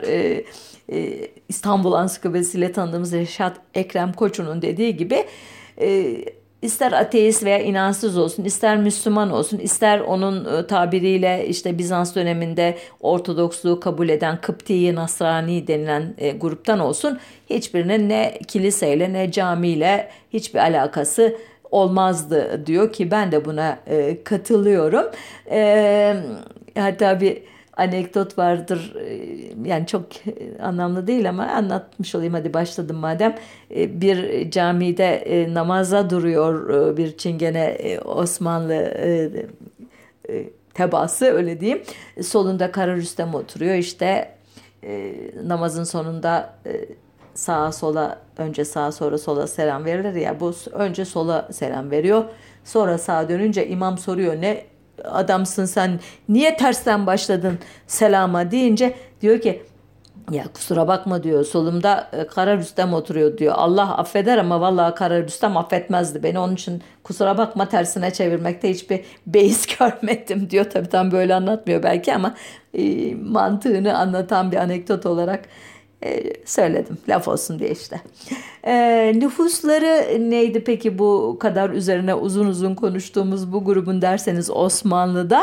İstanbul Ansiklopedisi ile tanıdığımız Reşat Ekrem Koçu'nun dediği gibi ister ateist veya inansız olsun, ister Müslüman olsun, ister onun e, tabiriyle işte Bizans döneminde Ortodoksluğu kabul eden Kıpti Nasrani denilen e, gruptan olsun hiçbirinin ne kiliseyle ne camiyle hiçbir alakası olmazdı diyor ki ben de buna e, katılıyorum. Hatta bir anekdot vardır. Ee, yani çok anlamlı değil ama anlatmış olayım hadi başladım madem. Ee, bir camide e, namaza duruyor e, bir çingene e, Osmanlı tebası öyle diyeyim. Solunda Kara Rüstem oturuyor işte namazın sonunda sağa sola önce sağa sonra sola selam verilir ya bu önce sola selam veriyor. Sonra sağa dönünce imam soruyor ne adamsın sen niye tersten başladın selama deyince diyor ki ya kusura bakma diyor solumda e, Kara Rüstem oturuyor diyor. Allah affeder ama vallahi Kara Rüstem affetmezdi beni. Onun için kusura bakma tersine çevirmekte hiçbir beis görmedim diyor. Tabii tam böyle anlatmıyor belki ama e, mantığını anlatan bir anekdot olarak e, söyledim. Laf olsun diye işte. E, nüfusları neydi peki bu kadar üzerine uzun uzun konuştuğumuz bu grubun derseniz Osmanlı'da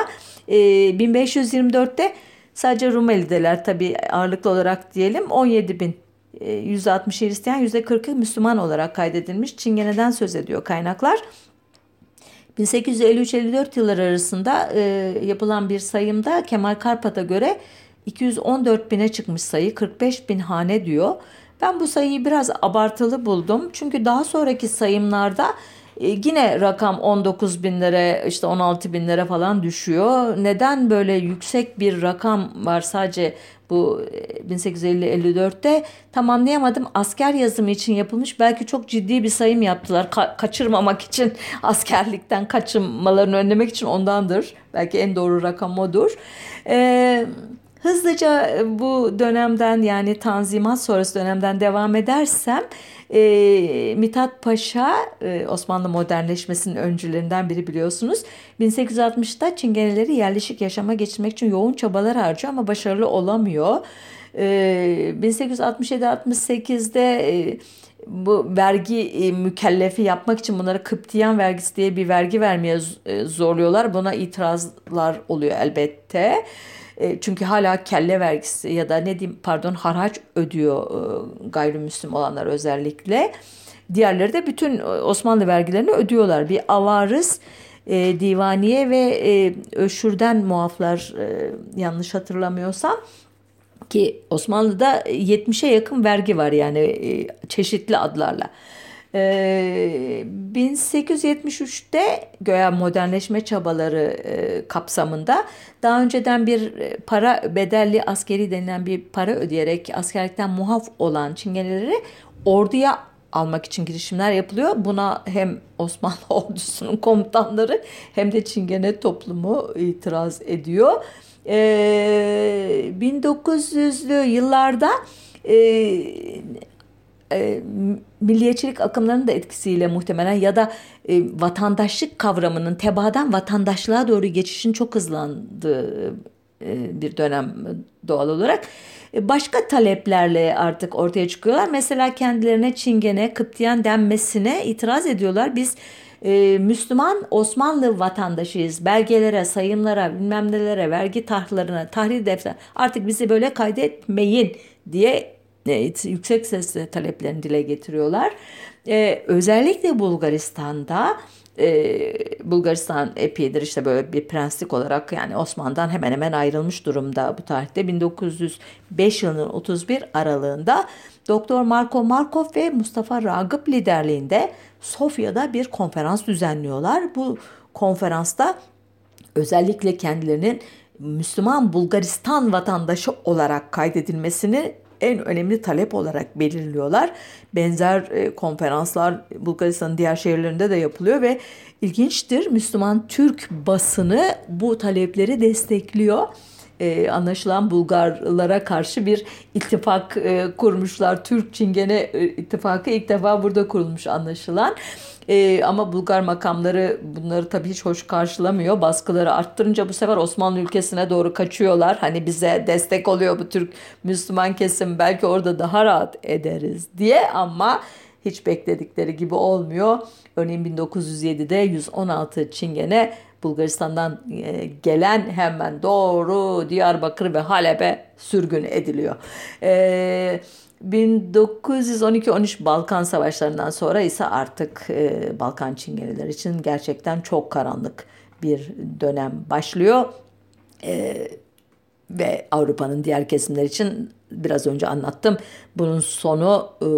e, 1524'te sadece Rumeli'deler tabi ağırlıklı olarak diyelim 17 bin %60 Hristiyan %40'ı Müslüman olarak kaydedilmiş. Çingene'den söz ediyor kaynaklar. 1853-54 yılları arasında e, yapılan bir sayımda Kemal Karpat'a göre 214 bine çıkmış sayı 45 bin hane diyor. Ben bu sayıyı biraz abartılı buldum. Çünkü daha sonraki sayımlarda e, yine rakam 19 binlere işte 16 binlere falan düşüyor. Neden böyle yüksek bir rakam var sadece bu 1850-54'te e, tam anlayamadım. Asker yazımı için yapılmış belki çok ciddi bir sayım yaptılar. Ka- kaçırmamak için askerlikten kaçınmalarını önlemek için ondandır. Belki en doğru rakam odur. Eee Hızlıca e, bu dönemden yani Tanzimat sonrası dönemden devam edersem e, Mithat Paşa e, Osmanlı modernleşmesinin öncülerinden biri biliyorsunuz. 1860'da Çingeneleri yerleşik yaşama geçirmek için yoğun çabalar harcıyor ama başarılı olamıyor. E, 1867-68'de e, bu vergi e, mükellefi yapmak için bunlara Kıptiyan vergisi diye bir vergi vermeye e, zorluyorlar. Buna itirazlar oluyor elbette. E, çünkü hala kelle vergisi ya da ne diyeyim pardon haraç ödüyor e, gayrimüslim olanlar özellikle. diğerleri de bütün Osmanlı vergilerini ödüyorlar. Bir avarız e, divaniye ve e, öşürden muaflar e, yanlış hatırlamıyorsam ki Osmanlı'da 70'e yakın vergi var yani e, çeşitli adlarla. 1873'te ee, göya modernleşme çabaları e, kapsamında daha önceden bir e, para bedelli askeri denilen bir para ödeyerek askerlikten muaf olan çingeneleri orduya almak için girişimler yapılıyor. Buna hem Osmanlı ordusunun komutanları hem de çingene toplumu itiraz ediyor. 1900'lü ee, yıllarda e, e, milliyetçilik akımlarının da etkisiyle muhtemelen ya da e, vatandaşlık kavramının tebadan vatandaşlığa doğru geçişin çok hızlandığı e, bir dönem doğal olarak. E, başka taleplerle artık ortaya çıkıyorlar. Mesela kendilerine Çingene, Kıptiyan denmesine itiraz ediyorlar. Biz e, Müslüman Osmanlı vatandaşıyız. Belgelere, sayımlara, bilmem nelere, vergi tahlarına, tahrir defter artık bizi böyle kaydetmeyin diye e, yüksek sesle taleplerini dile getiriyorlar. E, özellikle Bulgaristan'da e, Bulgaristan epeydir işte böyle bir prenslik olarak yani Osman'dan hemen hemen ayrılmış durumda bu tarihte 1905 yılının 31 aralığında Doktor Marko Markov ve Mustafa Ragıp liderliğinde Sofya'da bir konferans düzenliyorlar. Bu konferansta özellikle kendilerinin Müslüman Bulgaristan vatandaşı olarak kaydedilmesini en önemli talep olarak belirliyorlar. Benzer e, konferanslar Bulgaristan'ın diğer şehirlerinde de yapılıyor ve ilginçtir Müslüman Türk basını bu talepleri destekliyor. Ee, anlaşılan Bulgarlara karşı bir ittifak e, kurmuşlar. Türk Çingene e, ittifakı ilk defa burada kurulmuş anlaşılan. E, ama Bulgar makamları bunları tabii hiç hoş karşılamıyor. Baskıları arttırınca bu sefer Osmanlı ülkesine doğru kaçıyorlar. Hani bize destek oluyor bu Türk Müslüman kesim belki orada daha rahat ederiz diye ama hiç bekledikleri gibi olmuyor. Örneğin 1907'de 116 Çingene Bulgaristan'dan e, gelen hemen doğru Diyarbakır ve Halep'e sürgün ediliyor. Eee 1912-13 Balkan Savaşlarından sonra ise artık e, Balkan Çingeneler için gerçekten çok karanlık bir dönem başlıyor. E, ve Avrupa'nın diğer kesimler için biraz önce anlattım. Bunun sonu e,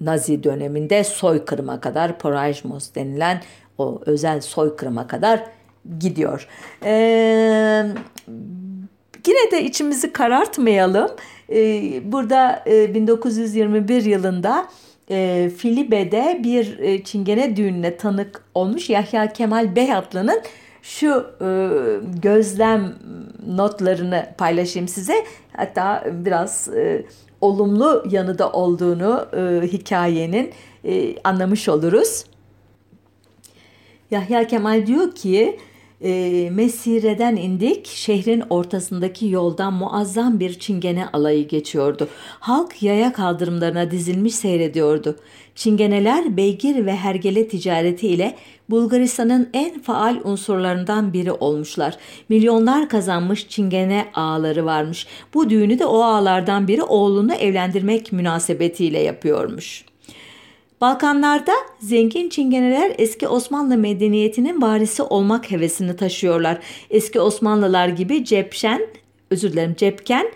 Nazi döneminde soykırıma kadar, Porajmos denilen o özel soykırıma kadar gidiyor. E, yine de içimizi karartmayalım. Ee, burada 1921 e, yılında e, Filibe'de bir e, çingene düğününe tanık olmuş Yahya Kemal Beyatlı'nın şu gözlem notlarını paylaşayım size. Hatta biraz olumlu yanı da olduğunu hikayenin anlamış oluruz. Yahya Kemal diyor ki e, Mesire'den indik. Şehrin ortasındaki yoldan muazzam bir çingene alayı geçiyordu. Halk yaya kaldırımlarına dizilmiş seyrediyordu. Çingeneler beygir ve hergele ticareti ile Bulgaristan'ın en faal unsurlarından biri olmuşlar. Milyonlar kazanmış çingene ağaları varmış. Bu düğünü de o ağalardan biri oğlunu evlendirmek münasebetiyle yapıyormuş.'' Balkanlarda zengin çingeneler eski Osmanlı medeniyetinin varisi olmak hevesini taşıyorlar. Eski Osmanlılar gibi cepşen, özür dilerim cepken,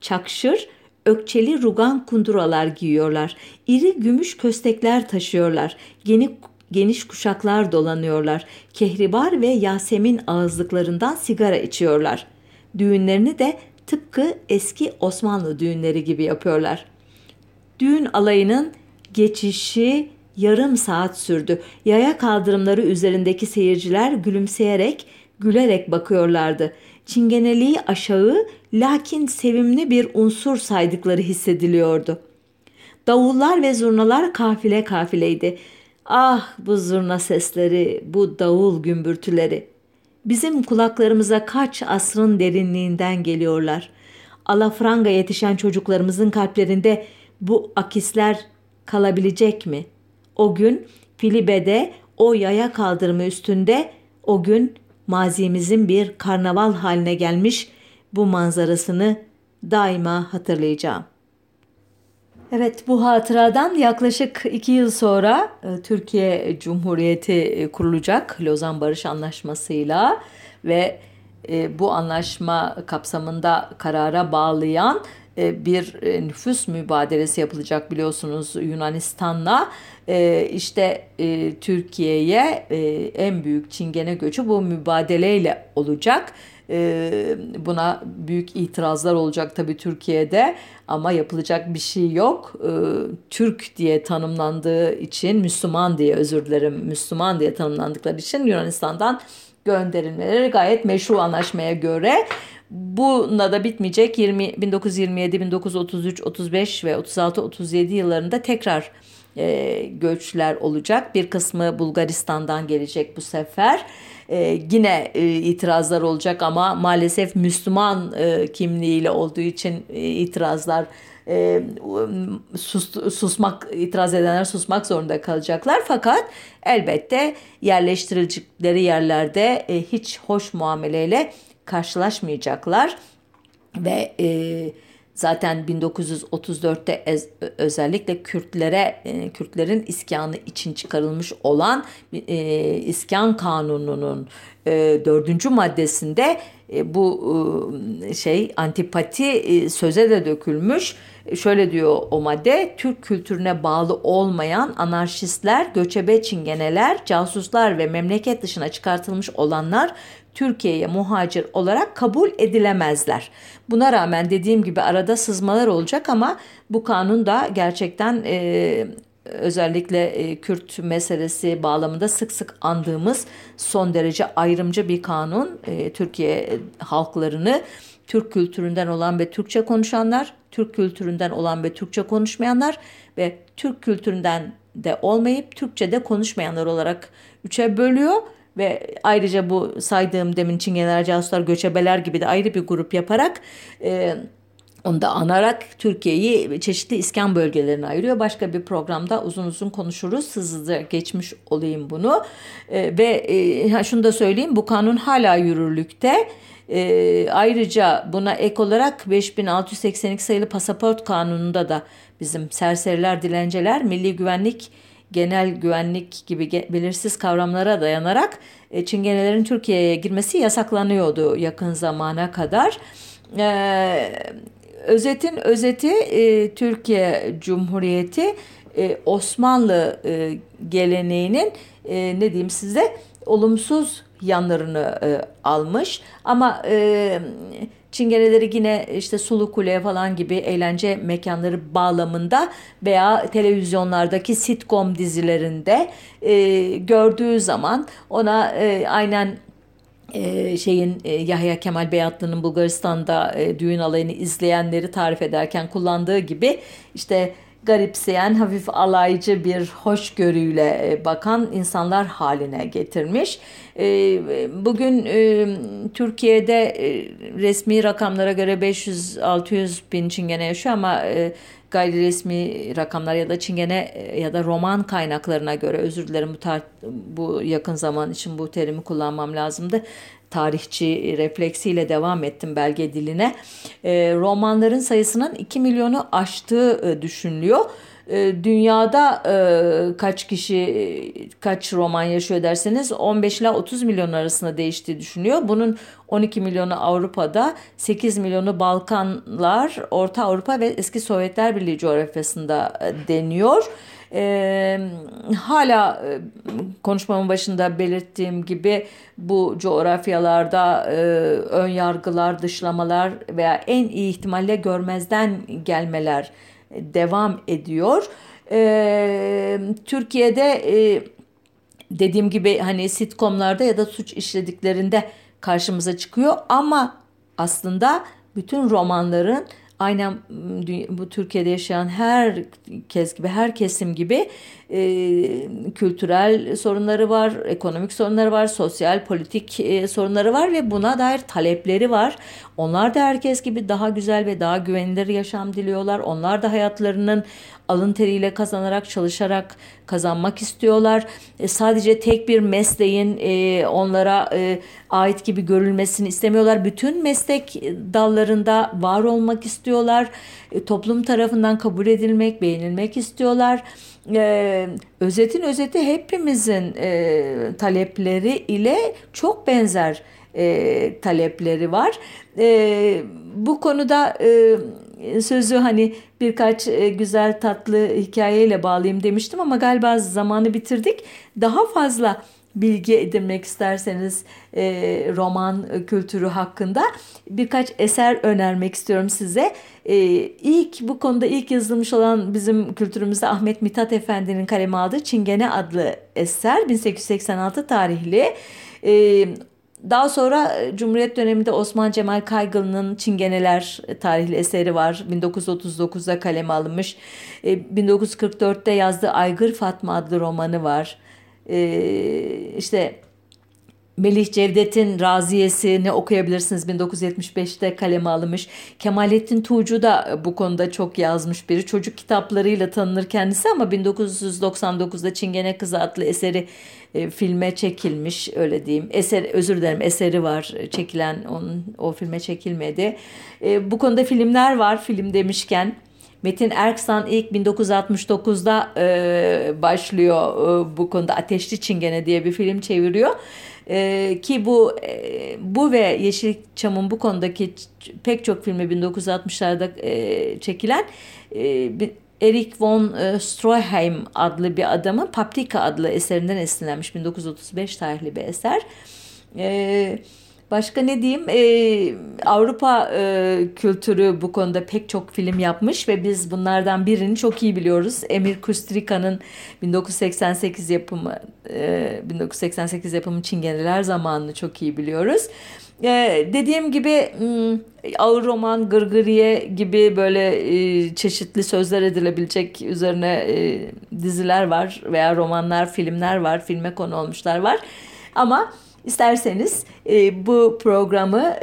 çakşır, ökçeli rugan kunduralar giyiyorlar. İri gümüş köstekler taşıyorlar. Geniş, geniş kuşaklar dolanıyorlar. Kehribar ve Yasemin ağızlıklarından sigara içiyorlar. Düğünlerini de tıpkı eski Osmanlı düğünleri gibi yapıyorlar. Düğün alayının geçişi yarım saat sürdü. Yaya kaldırımları üzerindeki seyirciler gülümseyerek, gülerek bakıyorlardı. Çingeneliği aşağı lakin sevimli bir unsur saydıkları hissediliyordu. Davullar ve zurnalar kafile kafileydi. Ah bu zurna sesleri, bu davul gümbürtüleri. Bizim kulaklarımıza kaç asrın derinliğinden geliyorlar. Alafranga yetişen çocuklarımızın kalplerinde bu akisler kalabilecek mi? O gün Filibe'de o yaya kaldırımı üstünde o gün mazimizin bir karnaval haline gelmiş bu manzarasını daima hatırlayacağım. Evet bu hatıradan yaklaşık iki yıl sonra e, Türkiye Cumhuriyeti e, kurulacak Lozan Barış Anlaşması'yla ve e, bu anlaşma kapsamında karara bağlayan bir nüfus mübadelesi yapılacak biliyorsunuz Yunanistan'la işte Türkiye'ye en büyük çingene göçü bu mübadeleyle olacak. Buna büyük itirazlar olacak tabii Türkiye'de ama yapılacak bir şey yok. Türk diye tanımlandığı için Müslüman diye özür dilerim Müslüman diye tanımlandıkları için Yunanistan'dan gönderilmeleri gayet meşru anlaşmaya göre Buna da bitmeyecek 20, 1927, 1933, 35 ve 36, 37 yıllarında tekrar e, göçler olacak. Bir kısmı Bulgaristan'dan gelecek bu sefer. E, yine e, itirazlar olacak ama maalesef Müslüman e, kimliğiyle olduğu için e, itirazlar e, sus, susmak itiraz edenler susmak zorunda kalacaklar fakat elbette yerleştirilecekleri yerlerde e, hiç hoş muameleyle karşılaşmayacaklar ve e, Zaten 1934'te ez, özellikle Kürtlere e, Kürtlerin iskanı için çıkarılmış olan e, iskan kanununun e, dördüncü maddesinde e, bu e, şey antipati e, söze de dökülmüş. Şöyle diyor o madde Türk kültürüne bağlı olmayan anarşistler, göçebe çingeneler, casuslar ve memleket dışına çıkartılmış olanlar Türkiye'ye muhacir olarak kabul edilemezler. Buna rağmen dediğim gibi arada sızmalar olacak ama bu kanun da gerçekten e, özellikle e, Kürt meselesi bağlamında sık sık andığımız son derece ayrımcı bir kanun. E, Türkiye halklarını Türk kültüründen olan ve Türkçe konuşanlar, Türk kültüründen olan ve Türkçe konuşmayanlar ve Türk kültüründen de olmayıp Türkçe de konuşmayanlar olarak üçe bölüyor. Ve ayrıca bu saydığım demin Çingeneler, Casuslar, Göçebeler gibi de ayrı bir grup yaparak e, onu da anarak Türkiye'yi çeşitli iskan bölgelerine ayırıyor. Başka bir programda uzun uzun konuşuruz. Hızlıca geçmiş olayım bunu. E, ve e, şunu da söyleyeyim bu kanun hala yürürlükte. E, ayrıca buna ek olarak 5682 sayılı pasaport kanununda da bizim serseriler, dilenceler, milli güvenlik genel güvenlik gibi belirsiz kavramlara dayanarak e, Çingenelerin Türkiye'ye girmesi yasaklanıyordu yakın zamana kadar. E, özetin özeti e, Türkiye Cumhuriyeti e, Osmanlı e, geleneğinin e, ne diyeyim size olumsuz yanlarını e, almış. Ama e, Çingeneleri yine işte Sulu Kule falan gibi eğlence mekanları bağlamında veya televizyonlardaki sitcom dizilerinde e, gördüğü zaman ona e, aynen e, şeyin e, Yahya Kemal Beyatlı'nın Bulgaristan'da e, düğün alayını izleyenleri tarif ederken kullandığı gibi işte garipseyen, hafif alaycı bir hoşgörüyle e, bakan insanlar haline getirmiş. E, bugün e, Türkiye'de resmi rakamlara göre 500-600 bin çingene yaşıyor ama gayri resmi rakamlar ya da çingene ya da roman kaynaklarına göre özür dilerim bu, tar- bu yakın zaman için bu terimi kullanmam lazımdı tarihçi refleksiyle devam ettim belge diline. E, romanların sayısının 2 milyonu aştığı e, düşünülüyor. E, dünyada kaç kişi kaç roman yaşıyor derseniz 15 ile 30 milyon arasında değiştiği düşünüyor. Bunun 12 milyonu Avrupa'da, 8 milyonu Balkanlar, Orta Avrupa ve eski Sovyetler Birliği coğrafyasında deniyor. E, hala e, konuşmamın başında belirttiğim gibi bu coğrafyalarda e, ön yargılar, dışlamalar veya en iyi ihtimalle görmezden gelmeler devam ediyor. E, Türkiye'de e, dediğim gibi hani sitcomlarda ya da suç işlediklerinde karşımıza çıkıyor ama aslında bütün romanların aynen bu Türkiye'de yaşayan her kez gibi her kesim gibi e, kültürel sorunları var, ekonomik sorunları var, sosyal politik e, sorunları var ve buna dair talepleri var. Onlar da herkes gibi daha güzel ve daha güvenilir yaşam diliyorlar. Onlar da hayatlarının alın teriyle kazanarak, çalışarak kazanmak istiyorlar. E, sadece tek bir mesleğin e, onlara e, ait gibi görülmesini istemiyorlar. Bütün meslek dallarında var olmak istiyorlar. E, toplum tarafından kabul edilmek, beğenilmek istiyorlar. E, özetin özeti hepimizin e, talepleri ile çok benzer e, talepleri var. E, bu konuda e, sözü hani birkaç e, güzel tatlı hikayeyle bağlayayım demiştim ama galiba zamanı bitirdik. Daha fazla bilgi edinmek isterseniz e, roman kültürü hakkında birkaç eser önermek istiyorum size. E, ilk bu konuda ilk yazılmış olan bizim kültürümüzde Ahmet Mithat Efendi'nin kaleme aldığı Çingene adlı eser 1886 tarihli. E, daha sonra e, Cumhuriyet döneminde Osman Cemal Kaygılı'nın Çingeneler tarihli eseri var. 1939'da kaleme alınmış. 1944'te e, yazdığı Aygır Fatma adlı romanı var. E, işte Melih Cevdet'in Raziyesini okuyabilirsiniz. 1975'te kaleme alınmış. Kemalettin Tuğcu da bu konuda çok yazmış biri. Çocuk kitaplarıyla tanınır kendisi ama 1999'da Çingene Kızı adlı eseri e, filme çekilmiş öyle diyeyim. Eser özür dilerim eseri var çekilen onun o filme çekilmedi. E, bu konuda filmler var film demişken. Metin Erksan ilk 1969'da e, başlıyor e, bu konuda Ateşli Çingene diye bir film çeviriyor. E, ki bu e, bu ve Yeşilçam'ın bu konudaki pek çok filmi 1960'larda e, çekilen e, Erik von e, Stroheim adlı bir adamın Paprika adlı eserinden esinlenmiş 1935 tarihli bir eser. E, başka ne diyeyim? E, Avrupa e, kültürü bu konuda pek çok film yapmış ve biz bunlardan birini çok iyi biliyoruz. Emir Kustrika'nın 1988 yapımı e, 1988 yapımı Çingeneler zamanını çok iyi biliyoruz. Ee, dediğim gibi hmm, ağır roman, gırgıriye gibi böyle e, çeşitli sözler edilebilecek üzerine e, diziler var veya romanlar, filmler var, filme konu olmuşlar var. Ama isterseniz e, bu programı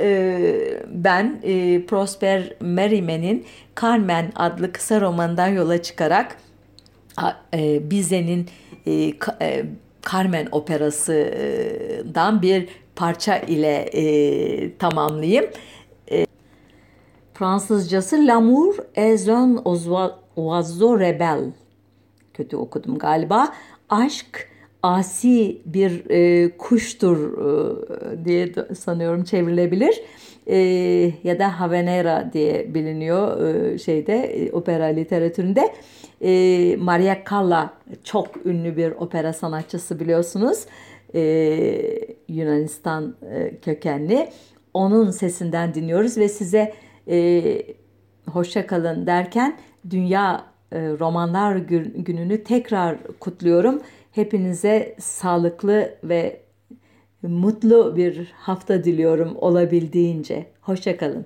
ben Prosper Merriman'in Carmen adlı kısa romandan yola çıkarak Bize'nin Carmen operasından bir parça ile e, tamamlayayım. E, Fransızcası L'amour est un oiseau rebel. Kötü okudum galiba. Aşk asi bir e, kuştur e, diye sanıyorum çevrilebilir. E, ya da Havanera diye biliniyor e, şeyde e, opera literatüründe. E, Maria Callas çok ünlü bir opera sanatçısı biliyorsunuz e, Yunanistan e, kökenli. Onun sesinden dinliyoruz ve size e, hoşça kalın derken Dünya e, Romanlar Günü'nü tekrar kutluyorum. Hepinize sağlıklı ve mutlu bir hafta diliyorum olabildiğince. Hoşça kalın.